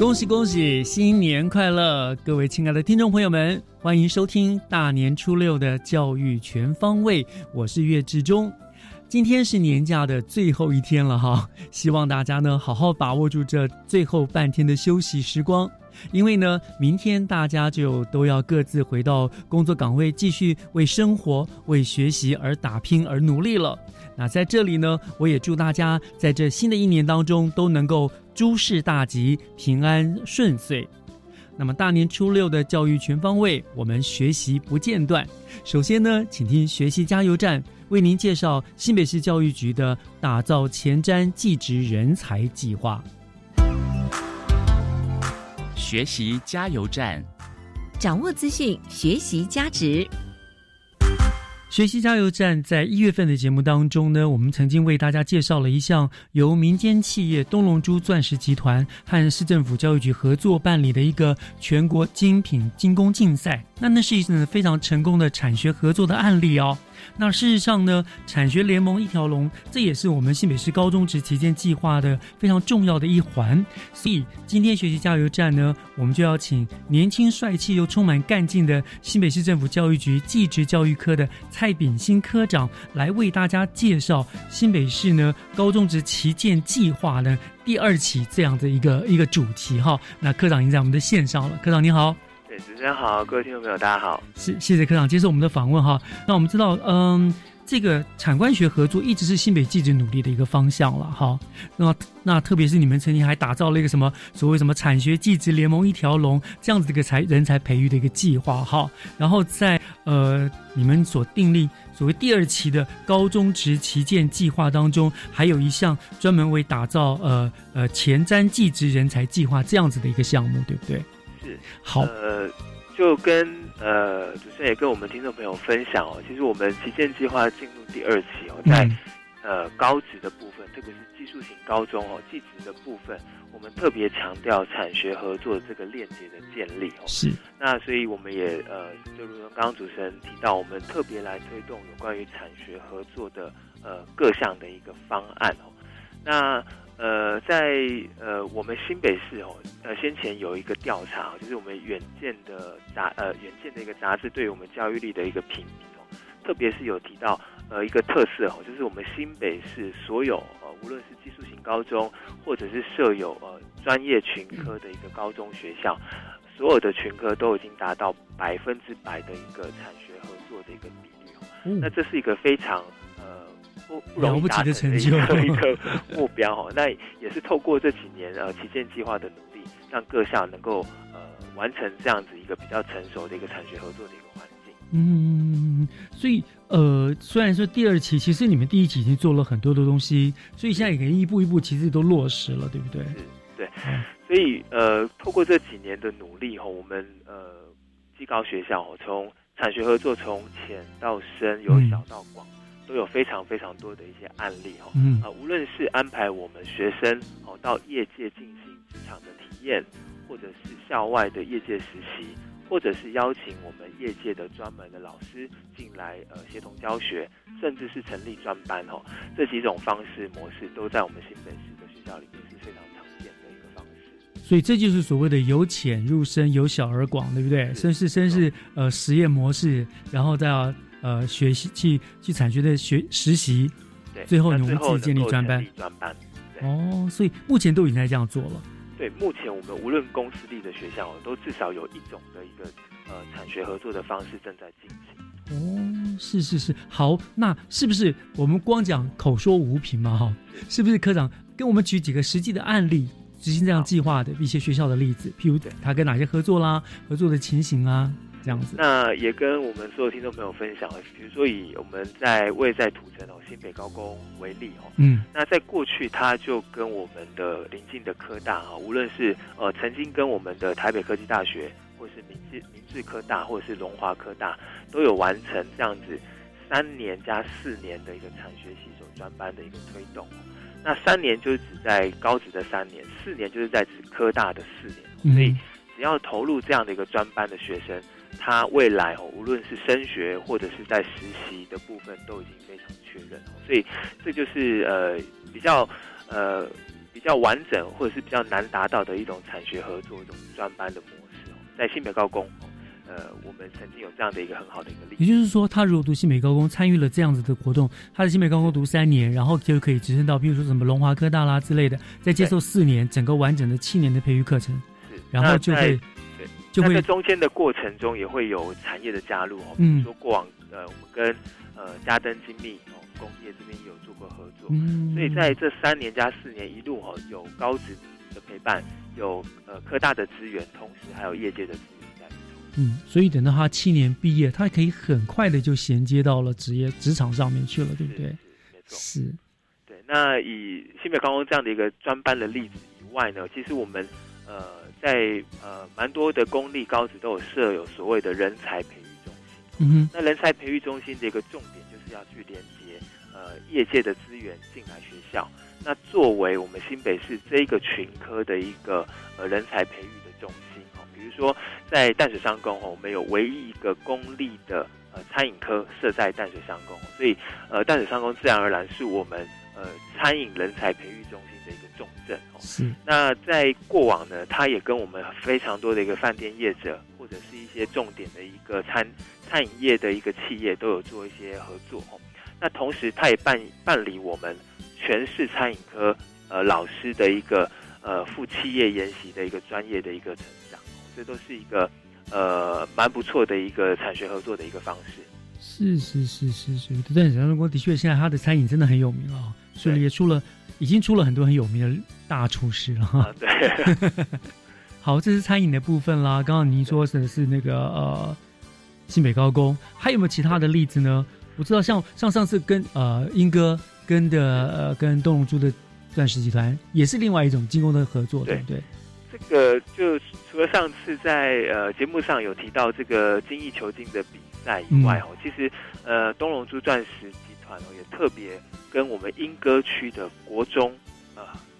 恭喜恭喜，新年快乐！各位亲爱的听众朋友们，欢迎收听大年初六的教育全方位，我是岳志忠。今天是年假的最后一天了哈，希望大家呢好好把握住这最后半天的休息时光，因为呢，明天大家就都要各自回到工作岗位，继续为生活、为学习而打拼而努力了。那在这里呢，我也祝大家在这新的一年当中都能够。诸事大吉，平安顺遂。那么大年初六的教育全方位，我们学习不间断。首先呢，请听学习加油站为您介绍新北市教育局的打造前瞻技职人才计划。学习加油站，掌握资讯，学习加值。学习加油站在一月份的节目当中呢，我们曾经为大家介绍了一项由民间企业东龙珠钻石集团和市政府教育局合作办理的一个全国精品精工竞赛。那那是一次非常成功的产学合作的案例哦。那事实上呢，产学联盟一条龙，这也是我们新北市高中职旗舰计划的非常重要的一环。所以今天学习加油站呢，我们就要请年轻帅气又充满干劲的新北市政府教育局技职教育科的蔡炳新科长来为大家介绍新北市呢高中职旗舰计划的第二期这样的一个一个主题哈。那科长已经在我们的线上了，科长你好。主持人好，各位听众朋友，大家好。谢谢谢科长接受我们的访问哈。那我们知道，嗯，这个产官学合作一直是新北记者努力的一个方向了哈。那那特别是你们曾经还打造了一个什么所谓什么产学技职联盟一条龙这样子的一个才人才培育的一个计划哈。然后在呃你们所订立所谓第二期的高中职旗舰计划当中，还有一项专门为打造呃呃前瞻技职人才计划这样子的一个项目，对不对？是好，呃，就跟呃主持人也跟我们听众朋友分享哦，其实我们旗舰计划进入第二期哦，在呃高职的部分，特别是技术型高中哦，技职的部分，我们特别强调产学合作这个链接的建立哦。是，那所以我们也呃，就如同刚刚主持人提到，我们特别来推动有关于产学合作的呃各项的一个方案哦。那呃，在呃，我们新北市哦，呃，先前有一个调查，就是我们远见的杂呃远见的一个杂志对于我们教育力的一个评比哦，特别是有提到呃一个特色哦，就是我们新北市所有呃无论是技术型高中或者是设有呃专业群科的一个高中学校，所有的群科都已经达到百分之百的一个产学合作的一个比例哦，那这是一个非常。不了不起的成就，一个 目标哈。那也是透过这几年呃旗舰计划的努力，让各校能够呃完成这样子一个比较成熟的一个产学合作的一个环境。嗯，所以呃虽然说第二期，其实你们第一期已经做了很多的东西，所以现在也可以一步一步其实都落实了，对不对？是，对。所以呃透过这几年的努力哈，我们呃技高学校从产学合作从浅到深，由小到广。都有非常非常多的一些案例哈，啊，无论是安排我们学生哦到业界进行职场的体验，或者是校外的业界实习，或者是邀请我们业界的专门的老师进来呃协同教学，甚至是成立专班哦，这几种方式模式都在我们新北市的学校里面是非常常见的一个方式。所以这就是所谓的由浅入深，由小而广，对不对？深是深是呃实验模式，然后再要呃学习去去产学的学实习，对，最后那你们自己建立专班专班。哦，所以目前都已经在这样做了。对，目前我们无论公私立的学校，都至少有一种的一个呃产学合作的方式正在进行。哦，是是是，好，那是不是我们光讲口说无凭嘛？哈，是不是科长跟我们举几个实际的案例，执行这样计划的一些学校的例子？譬如他跟哪些合作啦，合作的情形啊，这样子。那也跟我们所有听众朋友分享，比如说以我们在位在土城哦新北高工为例哦，嗯那在过去，它就跟我们的邻近的科大啊，无论是呃曾经跟我们的台北科技大学，或是明治明治科大，或者是龙华科大，都有完成这样子三年加四年的一个产学习所专班的一个推动。那三年就是指在高职的三年，四年就是在指科大的四年。所以嗯只要投入这样的一个专班的学生，他未来哦，无论是升学或者是在实习的部分，都已经非常确认哦。所以这就是呃比较呃比较完整或者是比较难达到的一种产学合作一种专班的模式哦。在新北高工哦，呃，我们曾经有这样的一个很好的一个例子。也就是说，他如果读新北高工，参与了这样子的活动，他在新北高工读三年，然后就可以直升到，比如说什么龙华科大啦之类的，再接受四年整个完整的七年的培育课程，是，然后就会对就在中间的过程中也会有产业的加入哦，比嗯如说过往呃我们跟呃嘉登精密哦工业这边也有做过合作，嗯，所以在这三年加四年一路哈、有高职的陪伴，有呃科大的资源，同时还有业界的资源在里头。嗯，所以等到他七年毕业，他可以很快的就衔接到了职业职场上面去了，对不对？是？是没错。是，对，那以新北高工这样的一个专班的例子以外呢，其实我们呃在呃蛮多的公立高职都有设有所谓的人才培育中心。嗯哼，那人才培育中心的一个重点就是要去连接呃业界的资源进来学校。那作为我们新北市这一个群科的一个呃人才培育的中心哦，比如说在淡水商工哦，我们有唯一一个公立的呃餐饮科设在淡水商工，所以呃淡水商工自然而然是我们呃餐饮人才培育中心是，那在过往呢，他也跟我们非常多的一个饭店业者，或者是一些重点的一个餐餐饮业的一个企业都有做一些合作哦。那同时，他也办办理我们全市餐饮科呃老师的一个呃副企业研习的一个专业的一个成长，这都是一个呃蛮不错的一个产学合作的一个方式。是是是是是，但是中国的确现在他的餐饮真的很有名了啊，所以也出了已经出了很多很有名的大厨师了哈。啊，对，好，这是餐饮的部分啦。刚刚您说的是那个呃新北高工，还有没有其他的例子呢？我知道像像上次跟呃英哥跟的呃跟东龙珠的钻石集团也是另外一种进攻的合作，对对不对？这个就除了上次在呃节目上有提到这个精益求精的比赛以外哦，其实呃东龙珠钻石集团哦也特别跟我们英歌区的国中啊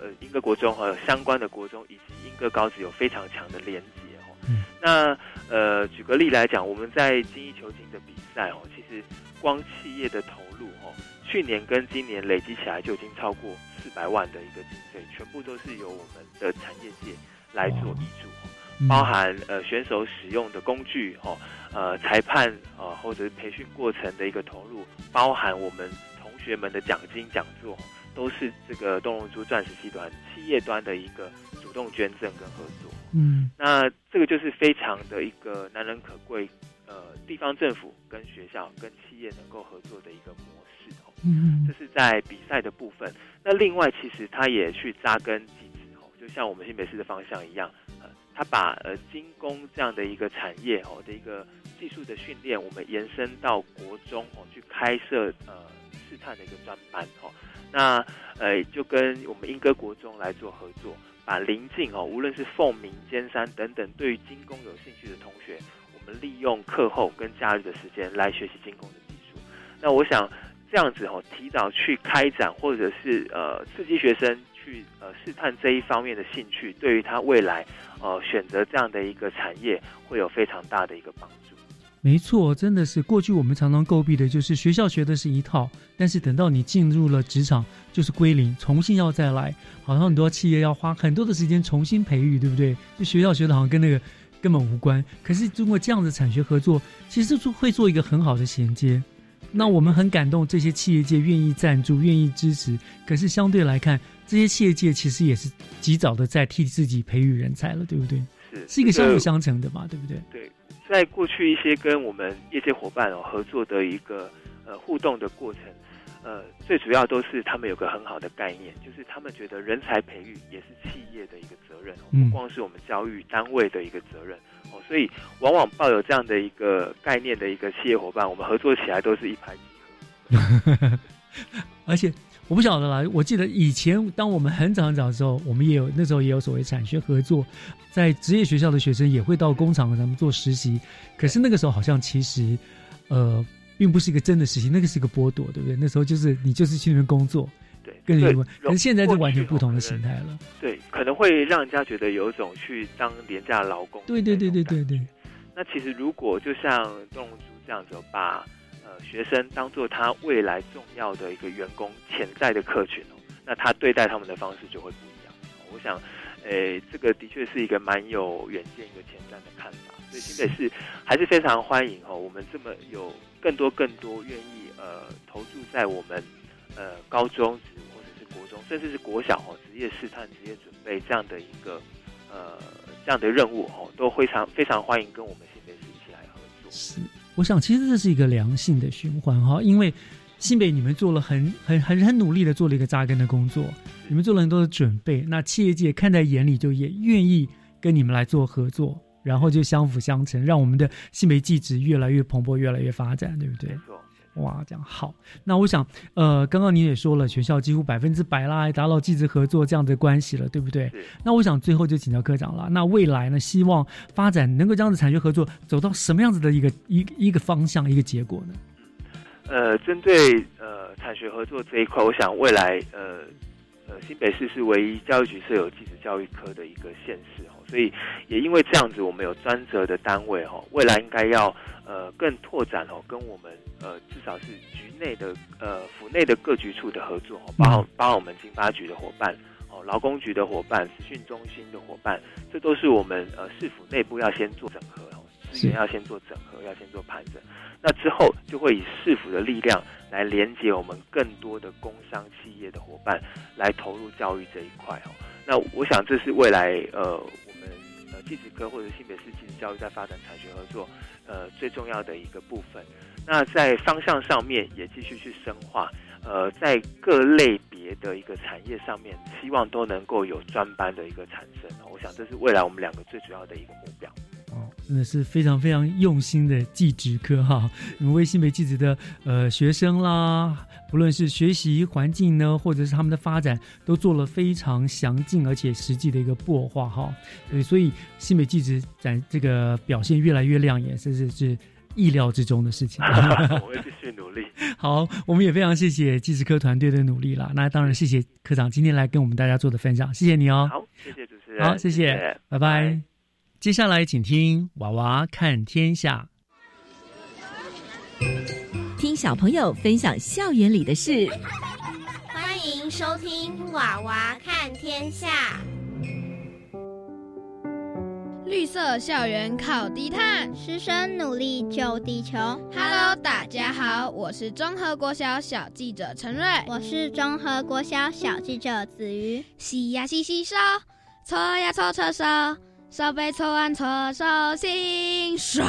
呃英歌国中和相关的国中以及英歌高职有非常强的连结哦。嗯那呃举个例来讲，我们在精益求精的比赛哦，其实光企业的投入哦，去年跟今年累积起来就已经超过四百万的一个经费，全部都是由我们的产业界来做挹注哦。嗯包含呃选手使用的工具哦，呃裁判呃或者是培训过程的一个投入，包含我们同学们的奖金讲座，都是这个东龙珠钻石集团企业端的一个主动捐赠跟合作。嗯那这个就是非常的一个难能可贵，呃，地方政府跟学校跟企业能够合作的一个模式哦。嗯这是在比赛的部分。那另外，其实他也去扎根技职哦，就像我们新北市的方向一样，呃，他把呃精工这样的一个产业哦的一个技术的训练，我们延伸到国中哦，去开设呃试探的一个专班哦。那呃，就跟我们莺歌国中来做合作，把邻近哦，无论是凤鸣、尖山等等，对于精工有兴趣的同学，我们利用课后跟假日的时间来学习精工的技术。那我想这样子哦，提早去开展，或者是呃刺激学生去呃试探这一方面的兴趣，对于他未来呃选择这样的一个产业会有非常大的一个帮助。没错，真的是过去我们常常诟病的就是学校学的是一套，但是等到你进入了职场，就是归零，重新要再来，好像很多企业要花很多的时间重新培育，对不对？就学校学的好像跟那个根本无关。可是通过这样的产学合作，其实就会做一个很好的衔接。那我们很感动，这些企业界愿意赞助、愿意支持。可是相对来看，这些企业界其实也是及早的在替自己培育人才了，对不对？是是一个相辅相成的嘛，对不对？对，在过去一些跟我们业界伙伴哦合作的一个呃互动的过程，呃，最主要都是他们有个很好的概念，就是他们觉得人才培育也是企业的一个责任，嗯不光是我们教育单位的一个责任哦，所以往往抱有这样的一个概念的一个企业伙伴，我们合作起来都是一拍即合。而且我不晓得啦，我记得以前当我们很早很早的时候，我们也有那时候也有所谓产学合作，在职业学校的学生也会到工厂咱们做实习，可是那个时候好像其实呃并不是一个真的实习，那个是一个剥夺，对不对？那时候就是你就是去那边工作，对，对跟人可是现在就完全不同的形态了。对，可能会让人家觉得有一种去当廉价劳工。对对对对对对。那其实如果就像动物族这样子，把呃学生当做他未来重要的一个员工潜在的客群哦，那他对待他们的方式就会不一样。我想，诶，这个的确是一个蛮有远见、一个前瞻的看法。所以新北市还是非常欢迎哦，我们这么有更多更多愿意呃投注在我们呃高中职或者是国中，甚至是国小哦职业试探、职业准备这样的一个呃这样的任务哦，都非常非常欢迎跟我们新北市一起来合作。我想其实这是一个良性的循环哈，因为新北你们做了很很很很努力的做了一个扎根的工作，你们做了很多的准备，那企业界看在眼里，就也愿意跟你们来做合作，然后就相辅相成，让我们的新北技职越来越蓬勃，越来越发展，对不对？哇，这样好。那我想，呃，刚刚你也说了，学校几乎百分之百啦，达到技职合作这样的关系了，对不对？是。那我想最后就请教科长了。那未来呢，希望发展能够这样子产学合作走到什么样子的一个一一个方向，一个结果呢？呃，针对呃产学合作这一块，我想未来呃呃新北市是唯一教育局设有技职教育科的一个县市哦，所以也因为这样子，我们有专责的单位哈，未来应该要呃更拓展哦，跟我们呃至少是局内的呃府内的各局处的合作哦，包括包括我们经发局的伙伴。哦，劳工局的伙伴、资讯中心的伙伴，这都是我们呃市府内部要先做整合哦，资源要先做整合，要先做盘整。那之后就会以市府的力量来连接我们更多的工商企业的伙伴，来投入教育这一块哦。那我想这是未来呃我们呃技职科或者新北市技职教育在发展产学合作呃最重要的一个部分。那在方向上面也继续去深化，呃，在各类别的一个产业上面，希望都能够有专班的一个产生。我想这是未来我们两个最主要的一个目标。哦，真的是非常非常用心的技职科哈，你们为新北技职的呃学生啦，不论是学习环境呢，或者是他们的发展，都做了非常详尽而且实际的一个擘画哈。对，所以新北技职展这个表现越来越亮眼，甚至是意料之中的事情。我会继续努力。好，我们也非常谢谢技职科团队的努力啦。那当然谢谢科长今天来跟我们大家做的分享，谢谢你哦。好，谢谢主持人。好，谢谢，拜拜。接下来请听《娃娃看天下》，听小朋友分享校园里的事。欢迎收听《娃娃看天下》。绿色校园靠低碳，师生努力救地球。Hello，大家好，我是中和国小小记者陈瑞，我是中和国小小记者子瑜。洗呀洗洗手，搓呀搓搓手，手背搓完搓手心刷。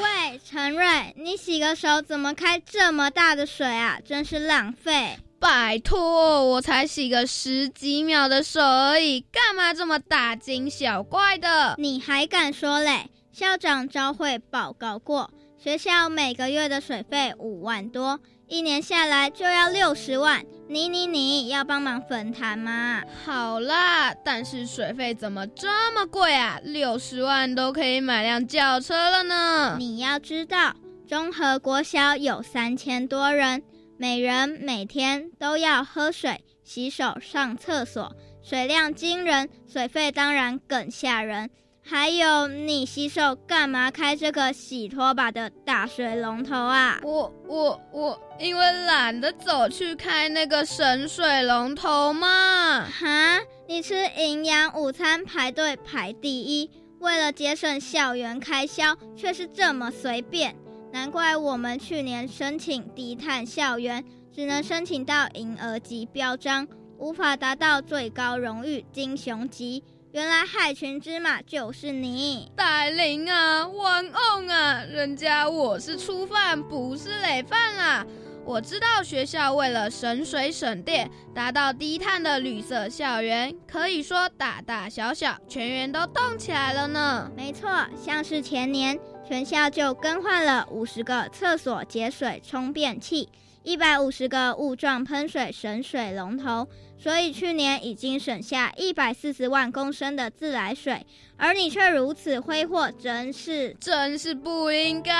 喂，陈瑞，你洗个手怎么开这么大的水啊？真是浪费！拜托，我才洗个十几秒的手而已，干嘛这么大惊小怪的？你还敢说嘞？校长招会报告过，学校每个月的水费五万多，一年下来就要六十万。你你你要帮忙分摊吗？好啦，但是水费怎么这么贵啊？六十万都可以买辆轿车了呢。你要知道，中和国小有三千多人。每人每天都要喝水、洗手、上厕所，水量惊人，水费当然更吓人。还有，你洗手干嘛开这个洗拖把的大水龙头啊？我我我，因为懒得走去开那个神水龙头嘛。哈，你吃营养午餐排队排第一，为了节省校园开销，却是这么随便。难怪我们去年申请低碳校园，只能申请到银额级标章，无法达到最高荣誉金熊级。原来害群之马就是你，戴琳啊，王翁啊，人家我是初犯，不是累犯啊！我知道学校为了省水省电，达到低碳的绿色校园，可以说大大小小全员都动起来了呢。没错，像是前年全校就更换了五十个厕所节水充便器，一百五十个雾状喷水省水龙头。所以去年已经省下一百四十万公升的自来水，而你却如此挥霍，真是真是不应该。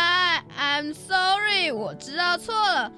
I'm sorry，我知道错了。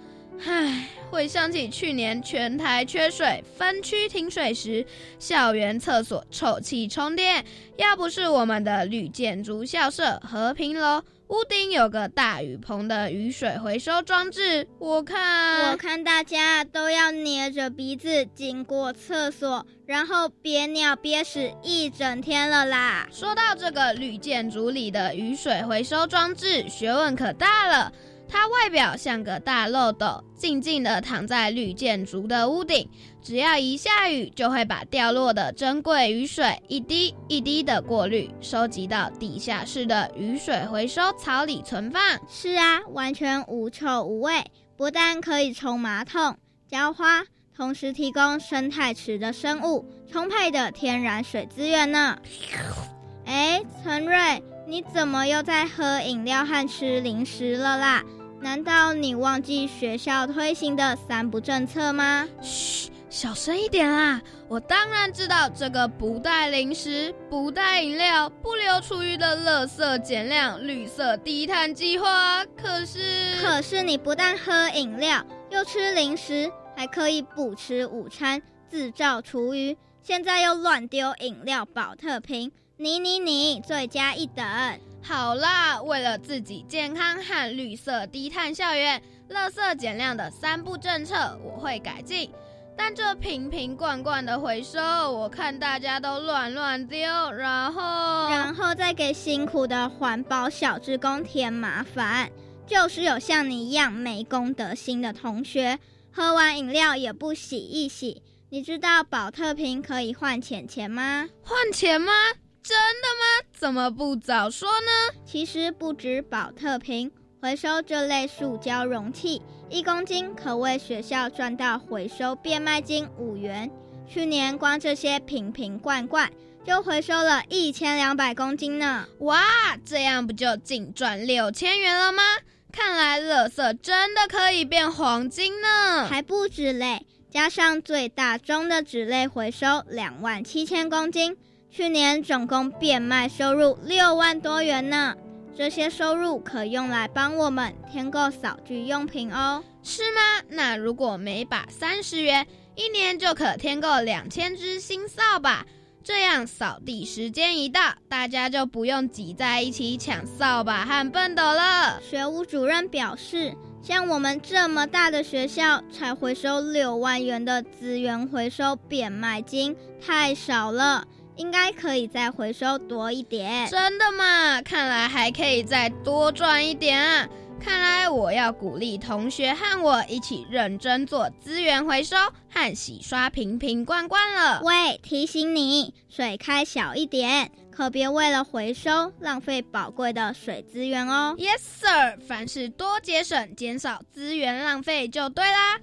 唉，回想起去年全台缺水、分区停水时，校园厕所臭气冲天，要不是我们的绿建筑校舍和平楼。屋顶有个大雨棚的雨水回收装置，我看我看大家都要捏着鼻子经过厕所，然后憋尿憋屎一整天了啦。说到这个绿建筑里的雨水回收装置，学问可大了。它外表像个大漏斗，静静地躺在绿建筑的屋顶。只要一下雨，就会把掉落的珍贵雨水一滴一滴的过滤，收集到地下室的雨水回收槽里存放。是啊，完全无臭无味，不但可以冲马桶、浇花，同时提供生态池的生物充沛的天然水资源呢。哎，陈瑞，你怎么又在喝饮料和吃零食了啦？难道你忘记学校推行的三不政策吗？嘘，小声一点啦！我当然知道这个不带零食、不带饮料、不留厨余的垃圾减量绿色低碳计划。可是，可是你不但喝饮料，又吃零食，还可以不吃午餐，自造厨余，现在又乱丢饮料保特瓶，你你你，罪加一等。好啦，为了自己健康和绿色低碳校园，垃圾减量的三步政策我会改进。但这瓶瓶罐罐的回收，我看大家都乱乱丢，然后然后再给辛苦的环保小职工添麻烦。就是有像你一样没公德心的同学，喝完饮料也不洗一洗。你知道保特瓶可以换钱钱吗？换钱吗？真的吗？怎么不早说呢？其实不止保特瓶，回收这类塑胶容器，一公斤可为学校赚到回收变卖金五元。去年光这些瓶瓶罐罐就回收了一千两百公斤呢！哇，这样不就净赚六千元了吗？看来垃圾真的可以变黄金呢！还不止嘞，加上最大宗的纸类回收两万七千公斤。去年总共变卖收入六万多元呢，这些收入可用来帮我们添购扫具用品哦，是吗？那如果每把三十元，一年就可添购两千只新扫把，这样扫地时间一到，大家就不用挤在一起抢扫把和畚斗了。学务主任表示，像我们这么大的学校，才回收六万元的资源回收变卖金，太少了。应该可以再回收多一点，真的吗？看来还可以再多赚一点啊！看来我要鼓励同学和我一起认真做资源回收和洗刷瓶瓶罐罐了。喂，提醒你，水开小一点，可别为了回收浪费宝贵的水资源哦。Yes, sir。凡事多节省，减少资源浪费就对啦。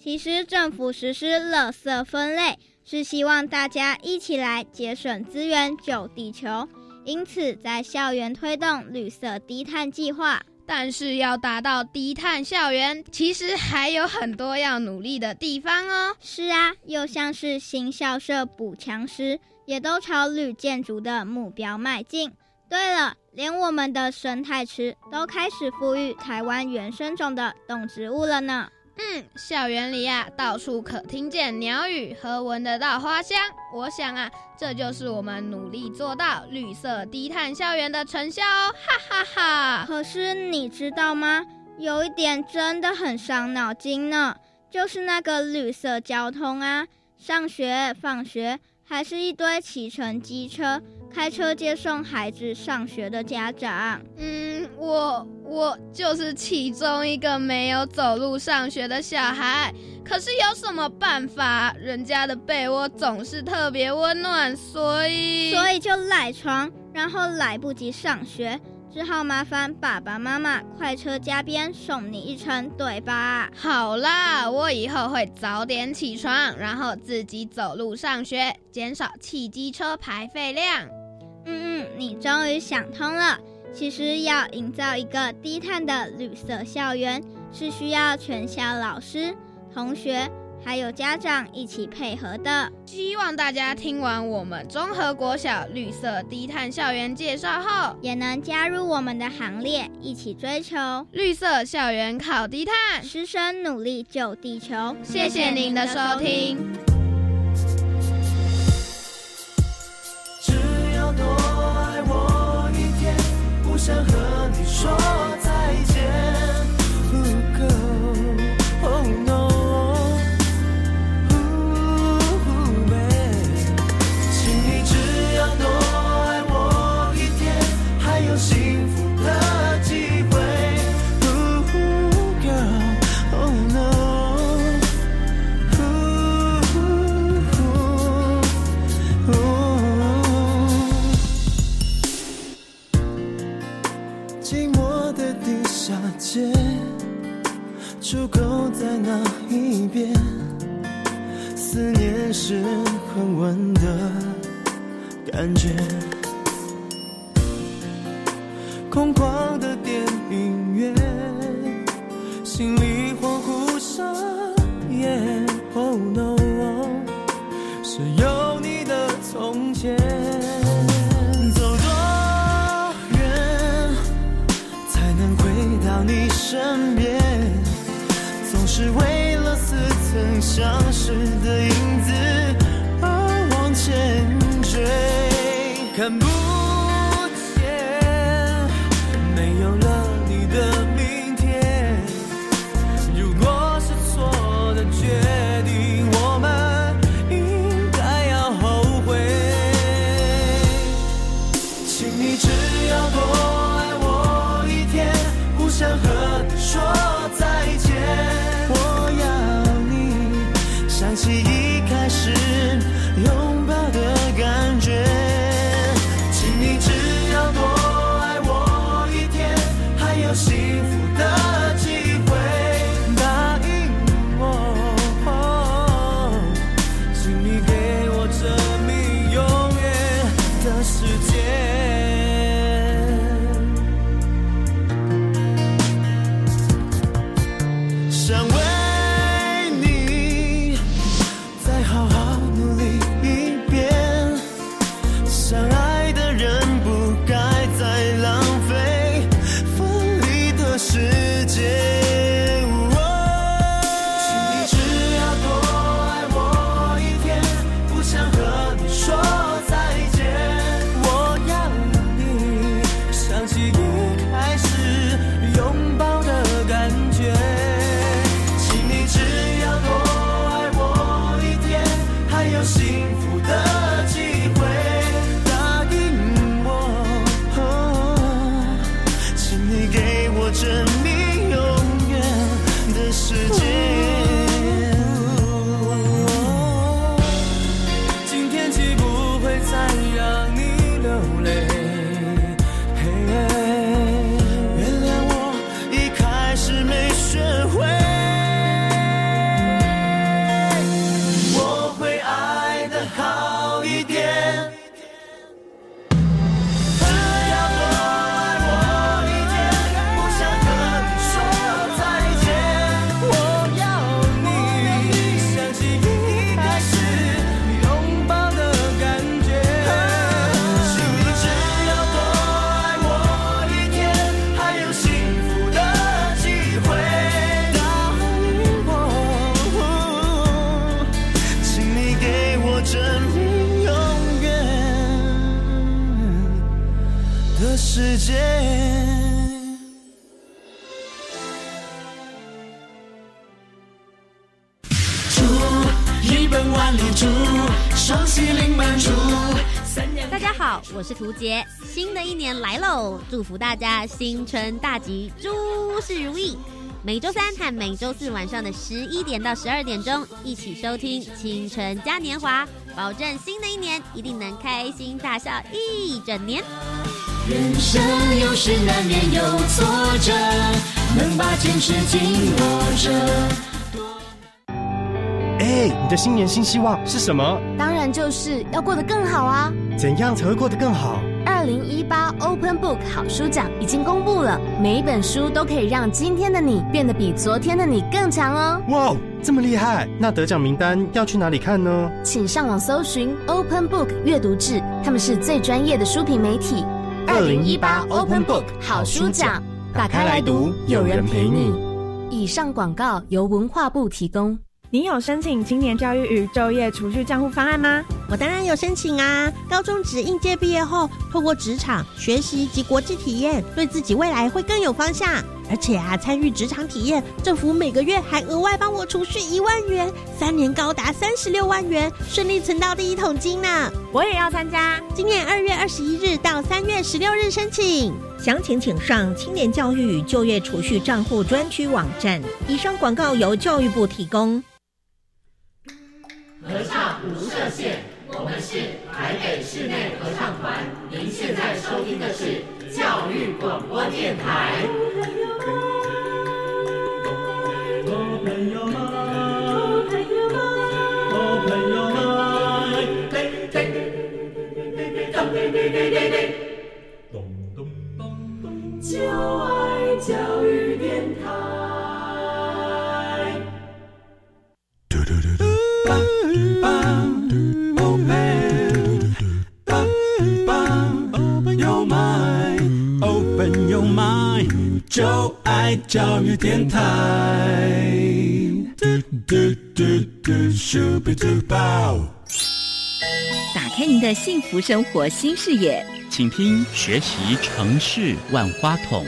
其实政府实施垃圾分类。是希望大家一起来节省资源、救地球，因此在校园推动绿色低碳计划。但是要达到低碳校园，其实还有很多要努力的地方哦。是啊，又像是新校舍补强时，也都朝绿建筑的目标迈进。对了，连我们的生态池都开始富裕台湾原生种的动植物了呢。嗯，校园里啊，到处可听见鸟语和闻得到花香。我想啊，这就是我们努力做到绿色低碳校园的成效哦！哈哈哈。可是你知道吗？有一点真的很伤脑筋呢，就是那个绿色交通啊，上学、放学。还是一堆骑乘机车、开车接送孩子上学的家长。嗯，我我就是其中一个没有走路上学的小孩。可是有什么办法？人家的被窝总是特别温暖，所以所以就赖床，然后来不及上学。只好麻烦爸爸妈妈快车加鞭送你一程，对吧？好啦，我以后会早点起床，然后自己走路上学，减少汽机车排废量。嗯嗯，你终于想通了。其实要营造一个低碳的绿色校园，是需要全校老师、同学。还有家长一起配合的，希望大家听完我们综合国小绿色低碳校园介绍后，也能加入我们的行列，一起追求绿色校园靠低碳，师生努力救地球。谢谢您的收听。只要多爱我一天，不想和你说再见。是很稳的感觉。空旷的电影院，心里恍惚上演。Oh no，是有你的从前。走多远才能回到你身边？总是为了似曾相识的看不好，我是涂杰，新的一年来喽，祝福大家新春大吉，诸事如意。每周三和每周四晚上的十一点到十二点钟，一起收听《青春嘉年华》，保证新的一年一定能开心大笑一整年。人生有时难免有挫折，能把坚持紧握着。哎，你的新年新希望是什么？当然就是要过得更好啊！怎样才会过得更好？二零一八 Open Book 好书奖已经公布了，每一本书都可以让今天的你变得比昨天的你更强哦！哇，这么厉害！那得奖名单要去哪里看呢？请上网搜寻 Open Book 阅读志，他们是最专业的书评媒体。二零一八 Open Book 好书奖，打开来读，有人陪你。以上广告由文化部提供。你有申请青年教育与就业储蓄账户方案吗？我当然有申请啊！高中职应届毕业后，透过职场学习及国际体验，对自己未来会更有方向。而且啊，参与职场体验，政府每个月还额外帮我储蓄一万元，三年高达三十六万元，顺利存到第一桶金呢！我也要参加，今年二月二十一日到三月十六日申请，详情请上青年教育与就业储蓄账户专区网站。以上广告由教育部提供。合唱无设限，我们是台北室内合唱团。您现在收听的是教育广播电台。就爱教育电台。就爱教育电台。打开您的幸福生活新视野，请听学习城市万花筒。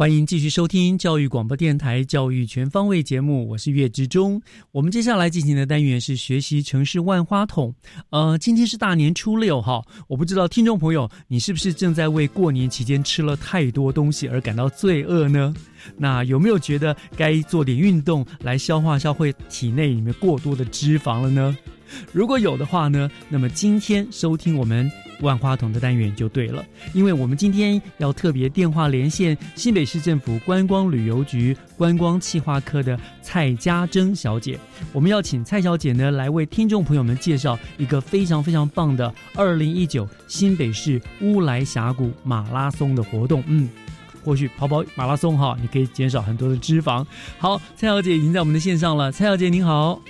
欢迎继续收听教育广播电台《教育全方位》节目，我是岳志忠。我们接下来进行的单元是学习城市万花筒。呃，今天是大年初六哈，我不知道听众朋友你是不是正在为过年期间吃了太多东西而感到罪恶呢？那有没有觉得该做点运动来消化消化体内里面过多的脂肪了呢？如果有的话呢，那么今天收听我们万花筒的单元就对了，因为我们今天要特别电话连线新北市政府观光旅游局观光企划科的蔡家珍小姐，我们要请蔡小姐呢来为听众朋友们介绍一个非常非常棒的二零一九新北市乌来峡谷马拉松的活动。嗯，或许跑跑马拉松哈，你可以减少很多的脂肪。好，蔡小姐已经在我们的线上了，蔡小姐您好。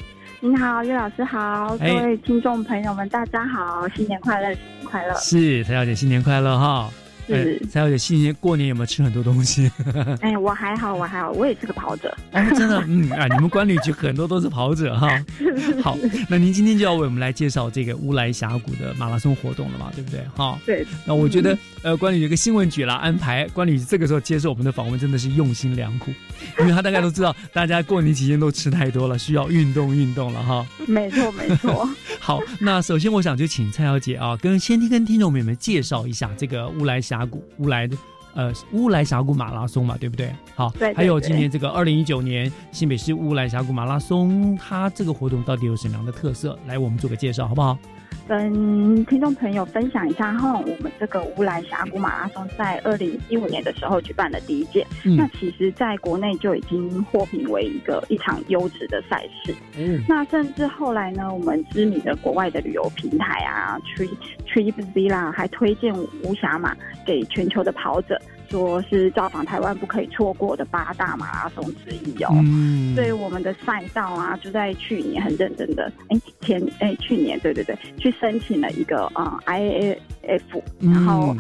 您好，岳老师好，各位听众朋友们，大家好，新年快乐，新年快乐！是蔡小姐，新年快乐哈！是蔡小姐，新年过年有没有吃很多东西？哎，我还好，我还好，我也是个跑者。哎，真的，嗯啊，你们管理局很多都是跑者哈。好，那您今天就要为我们来介绍这个乌来峡谷的马拉松活动了嘛？对不对？哈，对。那我觉得，呃，管理局一个新闻局啦，安排管理局这个时候接受我们的访问，真的是用心良苦，因为他大概都知道大家过年期间都吃太多了，需要运动运动了哈。没错，没错。好，那首先我想就请蔡小姐啊，跟先听跟听众朋友们介绍一下这个乌来峡谷乌来的呃乌来峡谷马拉松嘛，对不对？好，对。还有今年这个二零一九年新北市乌来峡谷马拉松，它这个活动到底有什么样的特色？来，我们做个介绍好不好？跟听众朋友分享一下哈，我们这个乌来峡谷马拉松在二零一五年的时候举办的第一届，那其实在国内就已经获评为一个一场优质的赛事。嗯，那甚至后来呢，我们知名的国外的旅游平台啊，Trip Trip 啦，还推荐乌峡马给全球的跑者。说是造访台湾不可以错过的八大马拉松之一哦，所以我们的赛道啊，就在去年很认真的，哎前哎去年对对对，去申请了一个啊 IAF，然后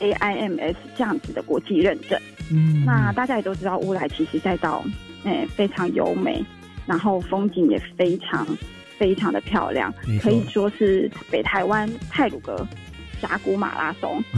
AIMS 这样子的国际认证。嗯，那大家也都知道乌来其实赛道哎非常优美，然后风景也非常非常的漂亮，可以说是北台湾泰鲁格。峡谷马拉松。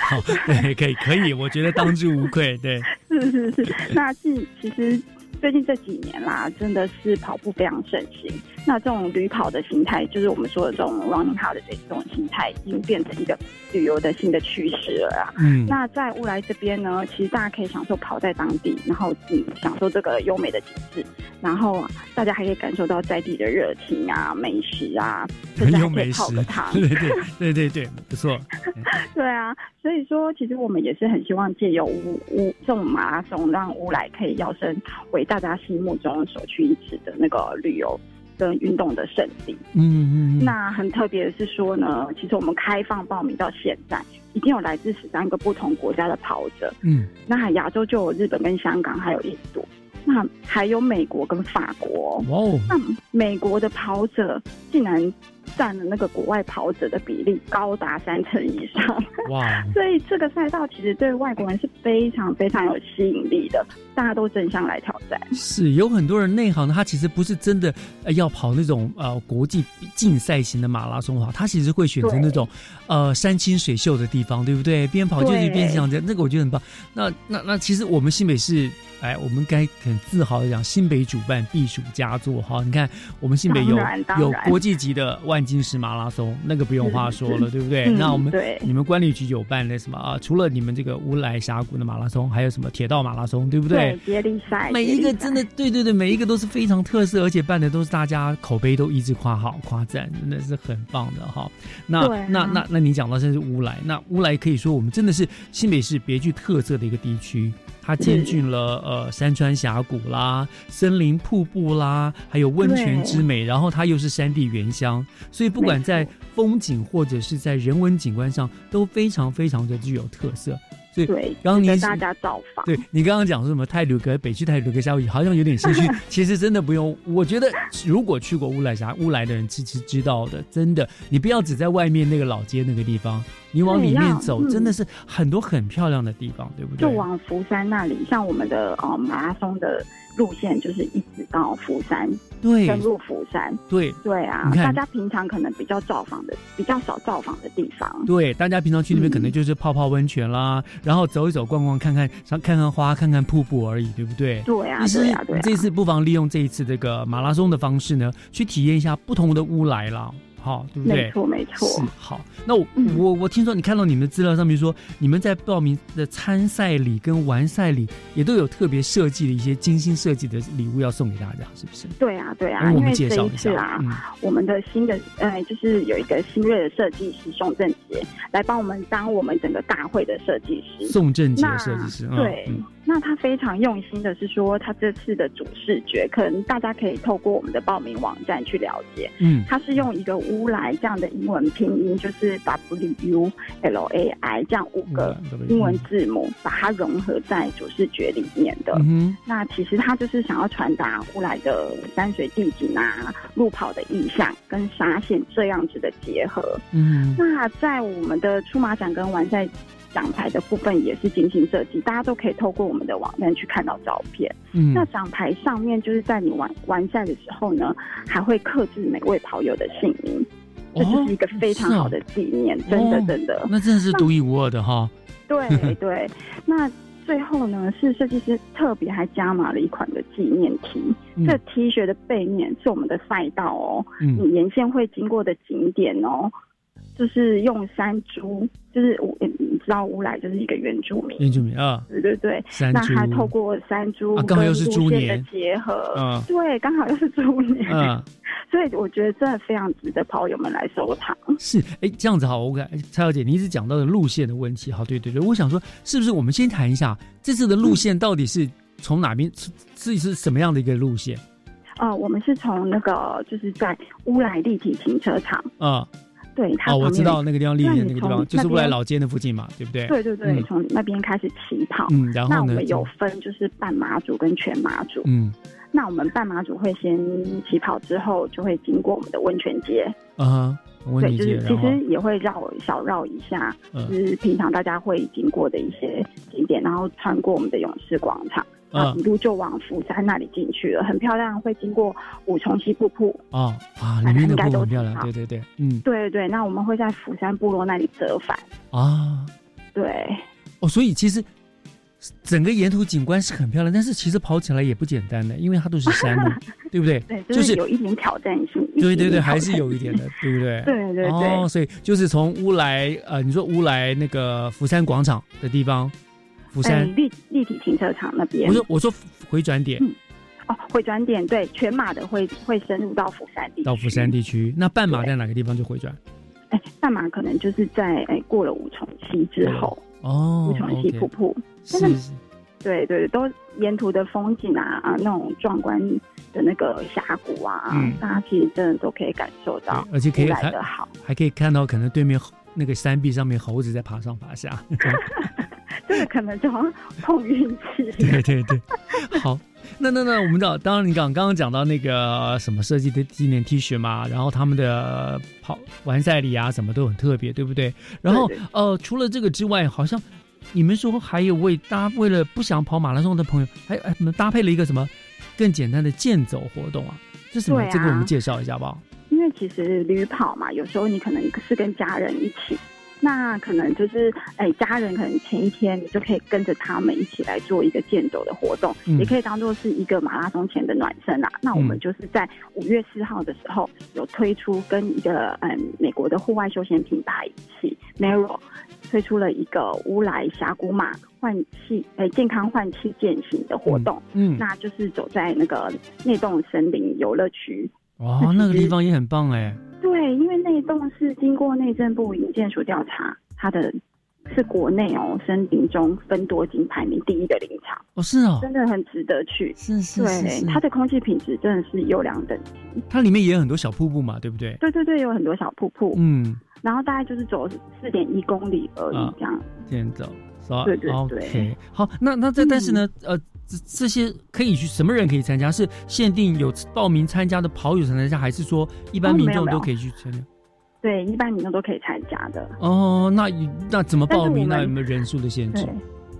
好，对，可以，可以，我觉得当之无愧。对，是是是。那是其实最近这几年啦，真的是跑步非常盛行。那这种旅跑的形态，就是我们说的这种 running hard 的这种形态，已经变成一个旅游的新的趋势了啊。嗯。那在乌来这边呢，其实大家可以享受跑在当地，然后嗯，享受这个优美的景致，然后大家还可以感受到在地的热情啊、美食啊，甚至还可以泡个汤。对对对对对，不错。对啊，所以说其实我们也是很希望借由乌乌这种马拉松，让乌来可以摇身为大家心目中所去一指的那个旅游。跟运动的圣地，嗯嗯，那很特别的是说呢，其实我们开放报名到现在，已经有来自十三个不同国家的跑者，嗯，那亚洲就有日本跟香港，还有印度，那还有美国跟法国，哇哦，那美国的跑者竟然。占了那个国外跑者的比例高达三成以上，哇！所以这个赛道其实对外国人是非常非常有吸引力的，大家都争相来挑战。是有很多人内行的，他其实不是真的要跑那种呃国际竞赛型的马拉松跑，他其实会选择那种呃山清水秀的地方，对不对？边跑就是边想着，那个我觉得很棒。那那那其实我们新北市。哎，我们该很自豪的讲，新北主办避暑佳作哈。你看，我们新北有有国际级的万金石马拉松，那个不用话说了，对不对？那我们你们管理局有办那什么啊？除了你们这个乌来峡谷的马拉松，还有什么铁道马拉松，对不对？接力赛，每一个真的，对对对，每一个都是非常特色，而且办的都是大家口碑都一直夸好夸赞，真的是很棒的哈。那那那那你讲到这是乌来，那乌来可以说我们真的是新北市别具特色的一个地区。它兼具了呃山川峡谷啦、森林瀑布啦，还有温泉之美，然后它又是山地原乡，所以不管在风景或者是在人文景观上都非常非常的具有特色。对，刚刚你大家造访，对你刚刚讲说什么泰鲁阁北区泰鲁阁峡谷，好像有点兴趣。其实真的不用，我觉得如果去过乌来峡乌来的人其实知道的，真的，你不要只在外面那个老街那个地方，你往里面走，真的是很多很漂亮的地方，对不对？就往福山那里，像我们的呃马拉松的。路线就是一直到福山，对，登陆福山，对，对啊。大家平常可能比较造访的，比较少造访的地方，对，大家平常去那边可能就是泡泡温泉啦，然后走一走、逛逛、看看、看看花、看看瀑布而已，对不对？对啊，对啊，对。这次不妨利用这一次这个马拉松的方式呢，去体验一下不同的乌来了。好，对不对？没错，没错。是好。那我我我听说你看到你们的资料上面说，你们在报名的参赛礼跟完赛礼也都有特别设计的一些精心设计的礼物要送给大家，是不是？对啊，对啊。我们介绍一次啊，我们的新的呃，就是有一个新锐的设计师宋正杰来帮我们当我们整个大会的设计师。宋正杰设计师，对。那他非常用心的是说，他这次的主视觉，可能大家可以透过我们的报名网站去了解。嗯，他是用一个乌来这样的英文拼音，就是 W U L A I 这样五个英文字母，把它融合在主视觉里面的。嗯，那其实他就是想要传达乌来的山水地景啊、路跑的意象跟沙县这样子的结合。嗯，那在我们的出马展跟完赛。奖牌的部分也是精心设计，大家都可以透过我们的网站去看到照片。嗯，那奖牌上面就是在你完完赛的时候呢，还会刻制每位跑友的姓名，这就是一个非常好的纪念，真的真的，那真的是独一无二的哈。对对，那最后呢，是设计师特别还加码了一款的纪念 T，这 T 恤的背面是我们的赛道哦，你沿线会经过的景点哦。就是用山猪，就是我你知道乌来就是一个原住民，原住民啊，对对对，那他透过山猪刚好又是猪年的结合，嗯，对，刚好又是猪年，嗯，所以我觉得真的非常值得跑友们来收藏。是，哎，这样子好，我蔡小姐，你一直讲到的路线的问题，好，对对对，我想说，是不是我们先谈一下这次的路线到底是从哪边，是是什么样的一个路线？哦，我们是从那个就是在乌来立体停车场，嗯。对，哦，我知道那个地方，立那个地方，就是未来老街那附近嘛，对不对？对对对，从那边开始起跑。嗯，然后呢？那我们有分就是半马组跟全马组。嗯，那我们半马组会先起跑，之后就会经过我们的温泉街。啊，对，就是，其实也会绕小绕一下，就是平常大家会经过的一些景点，然后穿过我们的勇士广场。啊，一路就往釜山那里进去了，很漂亮，会经过五重溪瀑布。哦啊，里面的瀑布很漂亮，对对对，嗯，对对。那我们会在釜山部落那里折返。啊，对。哦，所以其实。整个沿途景观是很漂亮，但是其实跑起来也不简单的，因为它都是山路，对不对？对，就是有一点挑战性。对对对，还是有一点的，对不对？对对对。哦，所以就是从乌来呃，你说乌来那个釜山广场的地方，福山立立体停车场那边。我说我说回转点。哦，回转点对，全马的会会深入到釜山地到釜山地区。那半马在哪个地方就回转？哎，半马可能就是在哎过了五重溪之后。哦，五重溪瀑布，是是，对对，都沿途的风景啊啊，那种壮观的那个峡谷啊，大家其实真的都可以感受到，而且可以来的好，还可以看到可能对面那个山壁上面猴子在爬上爬下，这个可能就碰运气。对对对，好，那那那我们知道，当然你刚刚刚讲到那个什么设计的纪念 T 恤嘛，然后他们的跑完赛礼啊什么都很特别，对不对？然后呃，除了这个之外，好像你们说还有为大家为了不想跑马拉松的朋友，还还搭配了一个什么更简单的健走活动啊？这什么？这个我们介绍一下好不好？因为其实旅跑嘛，有时候你可能是跟家人一起。那可能就是，哎，家人可能前一天你就可以跟着他们一起来做一个健走的活动，也可以当做是一个马拉松前的暖身啦。那我们就是在五月四号的时候有推出跟一个嗯美国的户外休闲品牌一起 m e r o 推出了一个乌来峡谷马换气哎健康换气健行的活动。嗯，那就是走在那个内洞森林游乐区。哦，那个地方也很棒哎。对，因为那一栋是经过内政部营建署调查，它的是国内哦森林中分多金排名第一的林场哦，是哦，真的很值得去。是是，对，它的空气品质真的是优良等级。它里面也有很多小瀑布嘛，对不对？对对对，有很多小瀑布。嗯，然后大概就是走四点一公里而已，这样。健走，对对对。好，那那这但是呢，呃。这这些可以去什么人可以参加？是限定有报名参加的跑友才参加，还是说一般民众都可以去参加？对，一般民众都可以参加的。哦，那那怎么报名？那有没有人数的限制？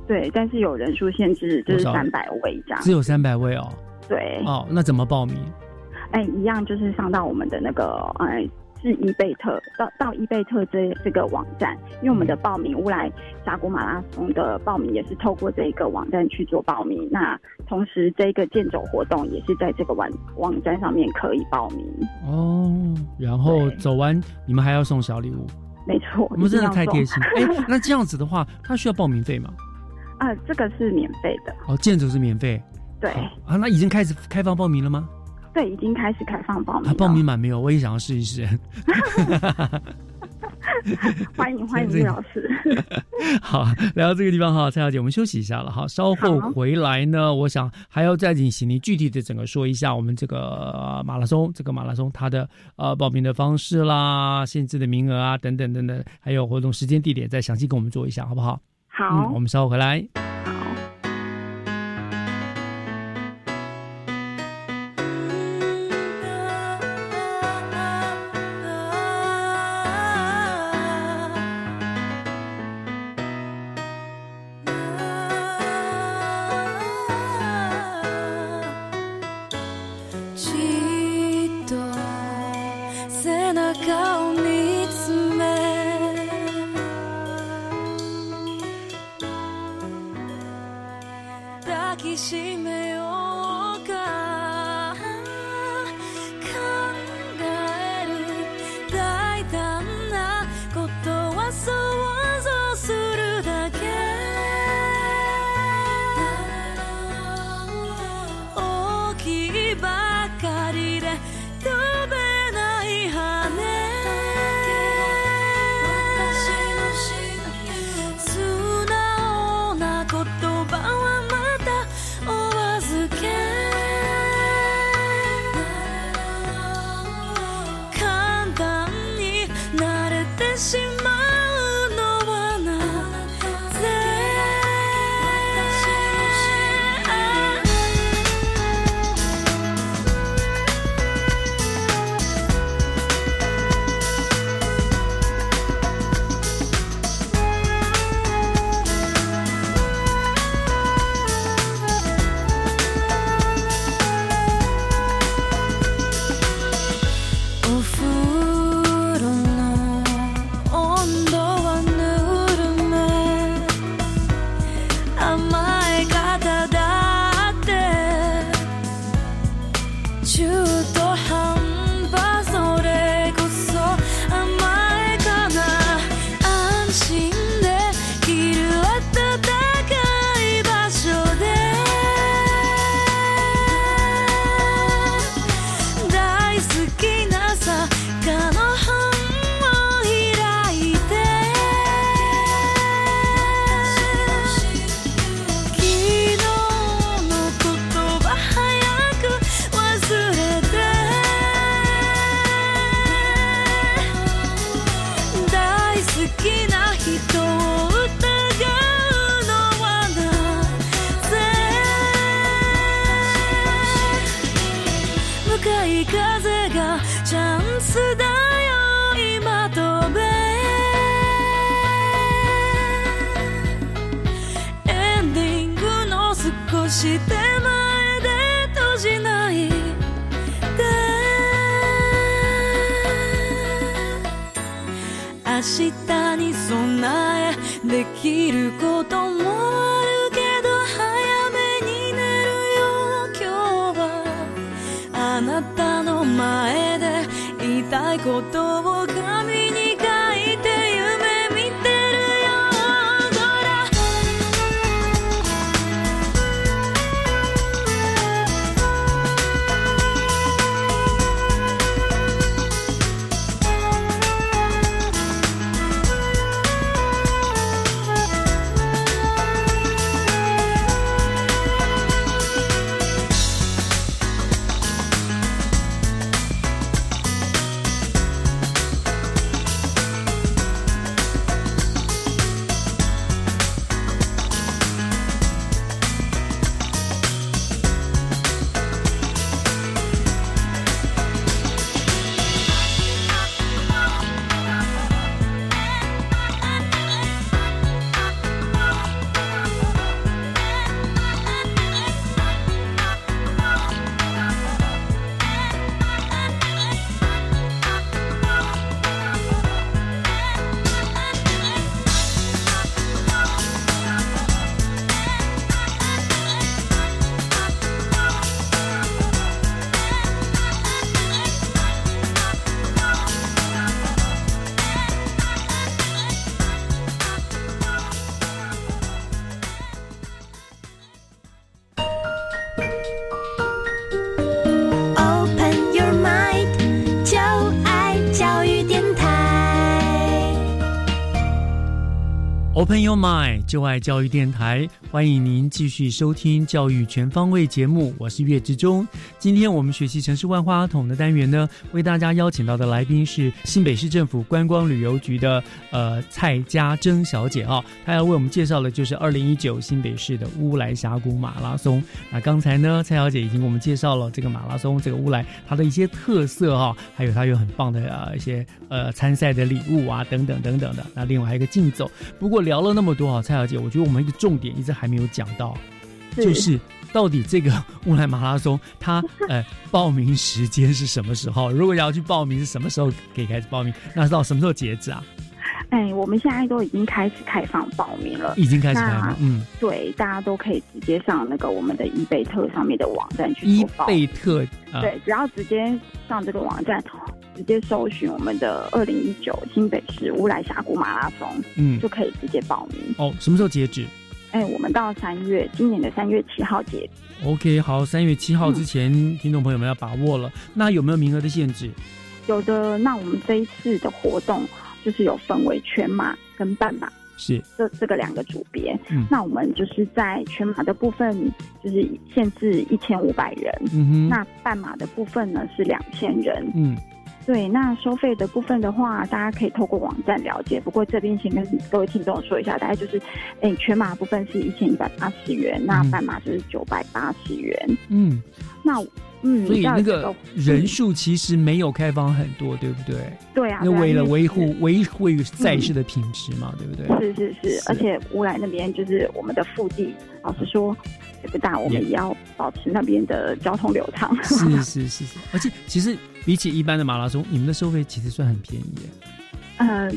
对，但是有人数限制，就是三百位这样。只有三百位哦。对。哦，那怎么报名？哎，一样就是上到我们的那个哎。是伊贝特到到伊贝特这这个网站，因为我们的报名乌来峡谷马拉松的报名也是透过这一个网站去做报名。那同时，这个健走活动也是在这个网网站上面可以报名哦。然后走完，你们还要送小礼物？没错，你们真的太贴心。哎，那这样子的话，他需要报名费吗？啊，这个是免费的。哦，健走是免费。对啊，那已经开始开放报名了吗？对，已经开始开放报名。报名满没有？我也想要试一试。欢 迎欢迎，李老师。好，来到这个地方哈，蔡小姐，我们休息一下了哈。稍后回来呢，我想还要再请你具体的整个说一下我们这个马拉松，这个马拉松它的呃报名的方式啦、限制的名额啊等等等等，还有活动时间地点，再详细跟我们做一下，好不好？好，我们稍后回来。ないことを Open your mind，就爱教育电台，欢迎您继续收听教育全方位节目，我是岳志忠。今天我们学习城市万花筒的单元呢，为大家邀请到的来宾是新北市政府观光旅游局的呃蔡家珍小姐啊，她要为我们介绍的就是二零一九新北市的乌来峡谷马拉松。那刚才呢，蔡小姐已经给我们介绍了这个马拉松，这个乌来它的一些特色哈，还有它有很棒的呃一些呃参赛的礼物啊等等等等的。那另外还有一个竞走，不过。聊了那么多啊，蔡小姐，我觉得我们一个重点一直还没有讲到，就是到底这个 乌来马拉松它呃报名时间是什么时候？如果要去报名，是什么时候可以开始报名？那到什么时候截止啊？哎，我们现在都已经开始开放报名了，已经开始开放，嗯，对，大家都可以直接上那个我们的伊贝特上面的网站去伊贝特，对，只要直接上这个网站。直接搜寻我们的二零一九新北市乌来峡谷马拉松，嗯，就可以直接报名。哦，什么时候截止？哎，我们到三月，今年的三月七号截止。OK，好，三月七号之前，听众朋友们要把握了。那有没有名额的限制？有的。那我们这一次的活动就是有分为全马跟半马，是这这个两个组别。嗯，那我们就是在全马的部分就是限制一千五百人，嗯哼，那半马的部分呢是两千人，嗯。对，那收费的部分的话，大家可以透过网站了解。不过这边先跟各位听众说一下，大概就是，哎，全马部分是一千一百八十元，那半马就是九百八十元。嗯，那嗯，所以那个人数其实没有开放很多，对不对？对啊，那为了维护维护赛事的品质嘛，对不对？是是是，而且乌来那边就是我们的腹地，老实说。也不大，我们也要保持那边的交通流畅。是是是是，而且其实比起一般的马拉松，你们的收费其实算很便宜。呃，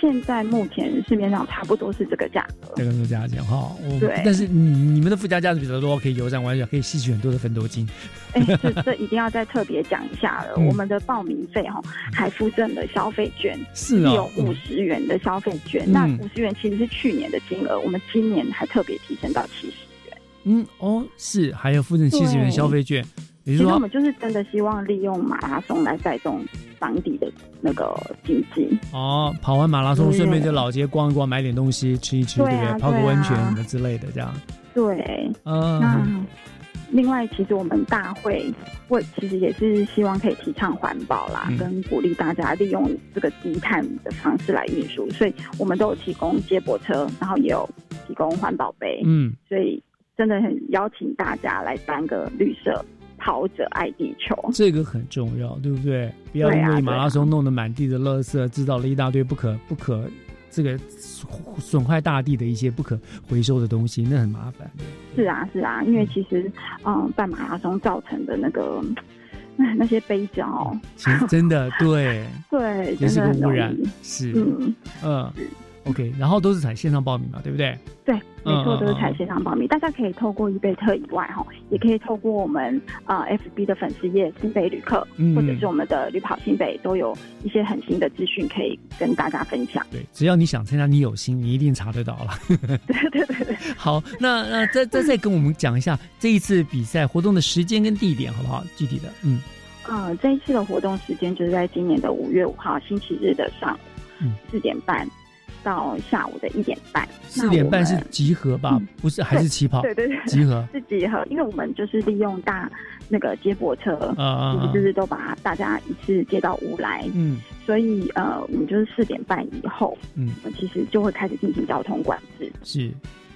现在目前市面上差不多是这个价格，这个是价钱哈。对，但是你你们的附加价值比较多，可以游山玩水，可以吸取很多的分多金。哎，这这一定要再特别讲一下了。我们的报名费哈，还附赠了消费券，是有五十元的消费券。那五十元其实是去年的金额，我们今年还特别提升到七十元。嗯，哦，是还有附赠七十元消费券。其实我们就是真的希望利用马拉松来带动当地的那个经济。哦，跑完马拉松，顺便在老街逛一逛，买点东西吃一吃，对不对？泡个温泉什么之类的，这样。对，嗯。那另外，其实我们大会我其实也是希望可以提倡环保啦，跟鼓励大家利用这个低碳的方式来运输，所以我们都有提供接驳车，然后也有提供环保杯。嗯，所以真的很邀请大家来当个绿色。跑者爱地球，这个很重要，对不对？不要因为马拉松弄得满地的垃圾，制造了一大堆不可不可这个损坏大地的一些不可回收的东西，那很麻烦。是啊，是啊，因为其实嗯，办马拉松造成的那个那些杯胶，其实真的对 对，也是个污染，是嗯嗯。OK，然后都是采线上报名嘛，对不对？对，没错，都是采线上报名。大家可以透过易贝特以外，哈，也可以透过我们啊 FB 的粉丝页新北旅客，或者是我们的旅跑新北，都有一些很新的资讯可以跟大家分享。对，只要你想参加，你有心，你一定查得到了。对对对对。好，那那再再再跟我们讲一下这一次比赛活动的时间跟地点，好不好？具体的，嗯。啊，这一次的活动时间就是在今年的五月五号星期日的上午四点半。到下午的一点半，四点半是集合吧？不是，还是起跑？对对对，集合？是集合，因为我们就是利用大那个接驳车，啊其实就是都把大家一次接到屋来，嗯，所以呃，我们就是四点半以后，嗯，其实就会开始进行交通管制，是，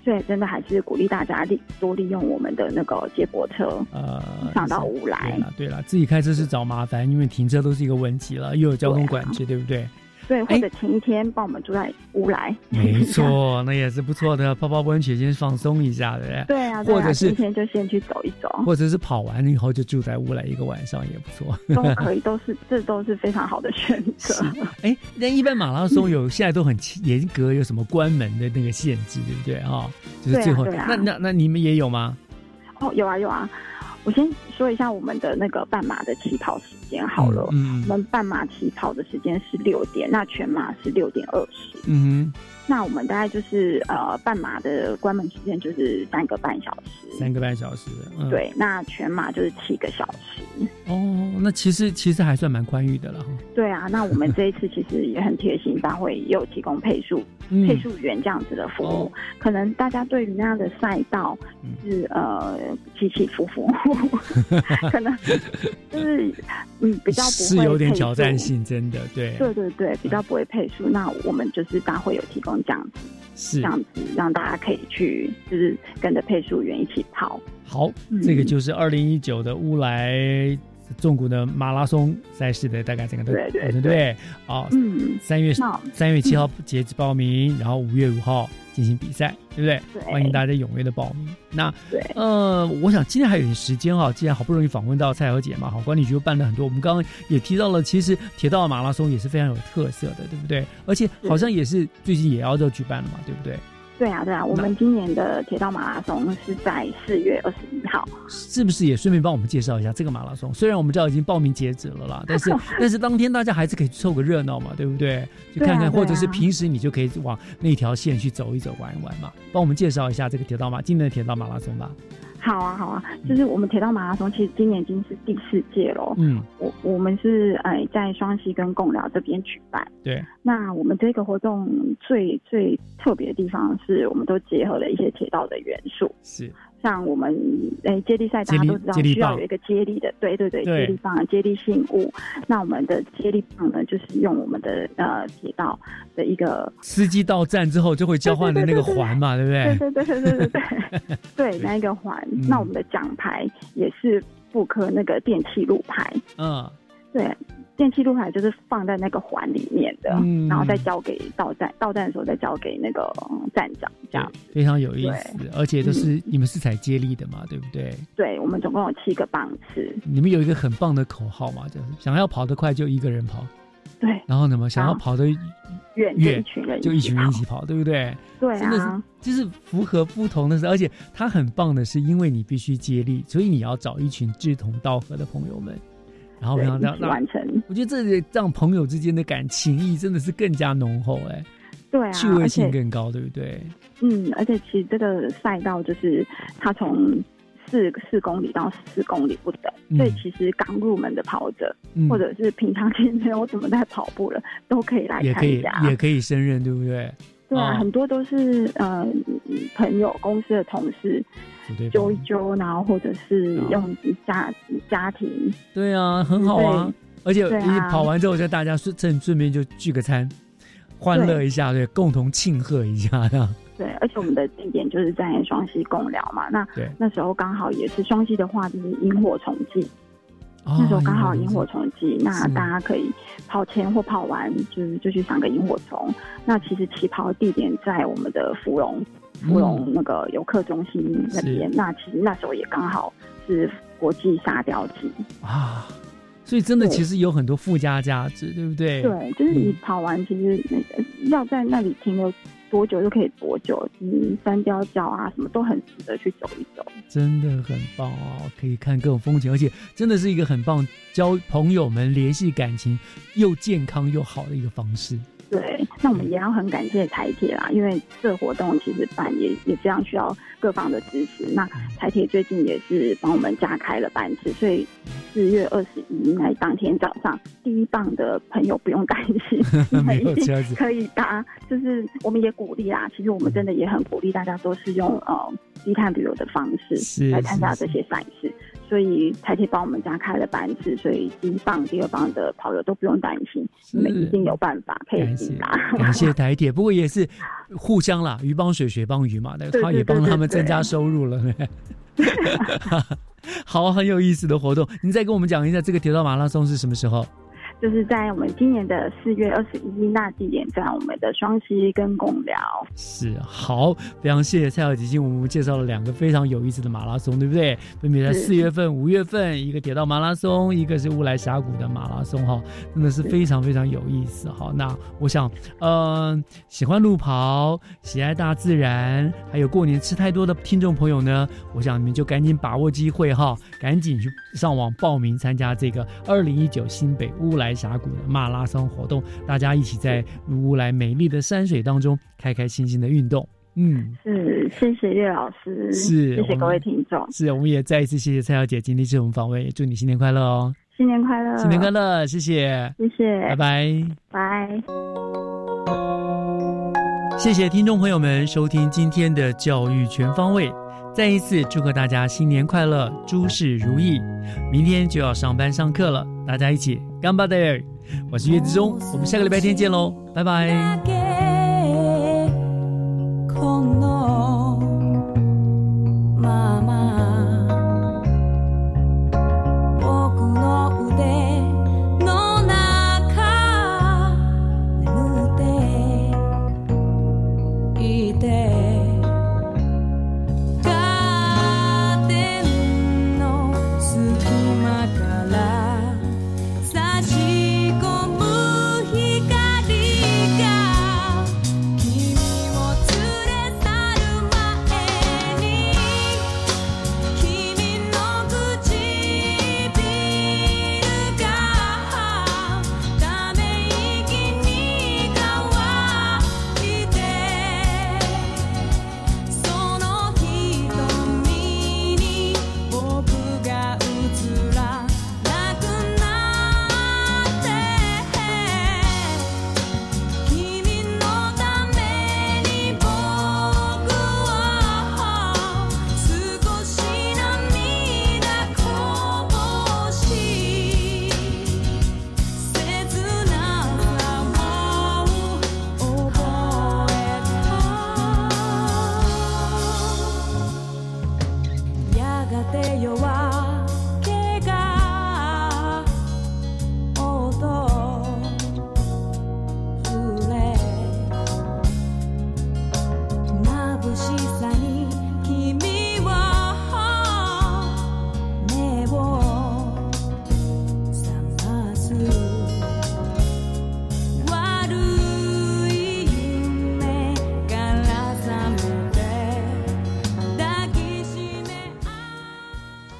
对，真的还是鼓励大家利多利用我们的那个接驳车，呃，上到屋来，对了，自己开车是找麻烦，因为停车都是一个问题了，又有交通管制，对不对？对，或者前一天帮我们住在屋来，没错，那也是不错的，泡泡温泉先放松一下，对不对？对啊，或者是今天就先去走一走，或者是跑完了以后就住在屋来一个晚上也不错，都可以，都是这都是非常好的选择。哎，那一般马拉松有现在都很严格，有什么关门的那个限制，对不对啊？就是最后，那那那你们也有吗？哦，有啊有啊。我先说一下我们的那个半马的起跑时间好了，嗯，我们半马起跑的时间是六点，那全马是六点二十，嗯。那我们大概就是呃，半马的关门时间就是三个半小时，三个半小时，对。那全马就是七个小时。哦，那其实其实还算蛮宽裕的了哈。对啊，那我们这一次其实也很贴心，大会也有提供配速 配速员这样子的服务。可能大家对于那样的赛道是呃起起伏伏，可能就是嗯比较不会是有点挑战性，真的对。对对对，比较不会配速。那我们就是大会有提供。这样子，是这样子，让大家可以去，就是跟着配速员一起跑。好，这个就是二零一九的乌来重谷的马拉松赛事的大概整个对对对对，哦，嗯，三月三月七号截止报名，然后五月五号。进行比赛，对不对？欢迎大家踊跃的报名。那呃，我想今天还有点时间哈，既然好不容易访问到蔡小姐嘛，好，管理局又办了很多。我们刚刚也提到了，其实铁道马拉松也是非常有特色的，对不对？而且好像也是最近也要要举办了嘛，对不对？对啊，对啊，我们今年的铁道马拉松是在四月二十一号，是不是也顺便帮我们介绍一下这个马拉松？虽然我们知道已经报名截止了啦，但是 但是当天大家还是可以凑个热闹嘛，对不对？去看看，或者是平时你就可以往那条线去走一走、玩一玩嘛。帮我们介绍一下这个铁道马今年的铁道马拉松吧。好啊，好啊，就是我们铁道马拉松，其实今年已经是第四届了。嗯，我我们是哎在双溪跟贡寮这边举办。对，那我们这个活动最最特别的地方是，我们都结合了一些铁道的元素。是。像我们诶接力赛，大家都知道需要有一个接力的，对对对，接力棒、接力信物。那我们的接力棒呢，就是用我们的呃铁道的一个司机到站之后就会交换的那个环嘛，对不对？对对对对对对 对，那一个环。那我们的奖牌也是复刻那个电气路牌，嗯，对。电气路牌就是放在那个环里面的，然后再交给到站，到站的时候再交给那个站长，这样非常有意思。而且都是你们是采接力的嘛，对不对？对，我们总共有七个棒次。你们有一个很棒的口号嘛，就是想要跑得快就一个人跑。对。然后呢嘛，想要跑得远就一群人就一群人一起跑，对不对？对啊，就是符合不同的，而且它很棒的是，因为你必须接力，所以你要找一群志同道合的朋友们，然后让让完成。我觉得这让朋友之间的感情谊真的是更加浓厚，哎，对啊，趣味性更高，对不对？嗯，而且其实这个赛道就是它从。四四公里到四公里不等，所以其实刚入门的跑者，或者是平常其实没有怎么在跑步了，都可以来参加，也可以胜任，对不对？对啊，很多都是呃朋友、公司的同事揪一揪，然后或者是用家家庭。对啊，很好啊，而且你跑完之后，就大家顺顺顺便就聚个餐，欢乐一下，对，共同庆贺一下。对，而且我们的地点就是在双溪共寮嘛，那那时候刚好也是双溪的话，就是萤火虫季，那时候刚好萤火虫季，那大家可以跑前或跑完，就是就去赏个萤火虫。那其实起跑地点在我们的芙蓉，芙蓉那个游客中心那边，那其实那时候也刚好是国际沙雕季。啊，所以真的其实有很多附加价值，对不对？对，就是你跑完，其实那个要在那里停留。多久就可以多久？嗯，三雕角啊，什么都很值得去走一走，真的很棒哦！可以看各种风景，而且真的是一个很棒交朋友们、联系感情又健康又好的一个方式。对，那我们也要很感谢台铁啦，因为这活动其实办也也非常需要各方的支持。那台铁最近也是帮我们加开了班次，所以四月二十一那当天早上第一棒的朋友不用担心，没有可以搭。就是我们也鼓励啦，其实我们真的也很鼓励大家都是用呃低碳旅游的方式来参加这些赛事。所以台铁帮我们加开了班次，所以第一棒、第二棒的跑友都不用担心，你们一定有办法可以抵达。感谢台铁，不过也是互相啦，鱼帮水，水帮鱼嘛，他也帮他们增加收入了。好，很有意思的活动，你再跟我们讲一下这个铁道马拉松是什么时候？就是在我们今年的四月二十一，那地点在我们的双溪跟公聊。是好，非常谢谢蔡小姐，为我们介绍了两个非常有意思的马拉松，对不对？分别在四月份、五月份，一个铁道马拉松，一个是乌来峡谷的马拉松，哈，真的是非常非常有意思。好，那我想，嗯，喜欢路跑、喜爱大自然，还有过年吃太多的听众朋友呢，我想你们就赶紧把握机会，哈，赶紧去上网报名参加这个二零一九新北乌来。来峡谷的马拉松活动，大家一起在乌来美丽的山水当中开开心心的运动。嗯，是谢谢岳老师，是谢谢各位听众，是我们也再一次谢谢蔡小姐今天接我们访问，祝你新年快乐哦！新年快乐，新年快乐，谢谢，谢谢，拜拜，拜。谢谢听众朋友们收听今天的教育全方位。再一次祝贺大家新年快乐，诸事如意！明天就要上班上课了，大家一起干巴的！我是岳志忠，我们下个礼拜天见喽，拜拜。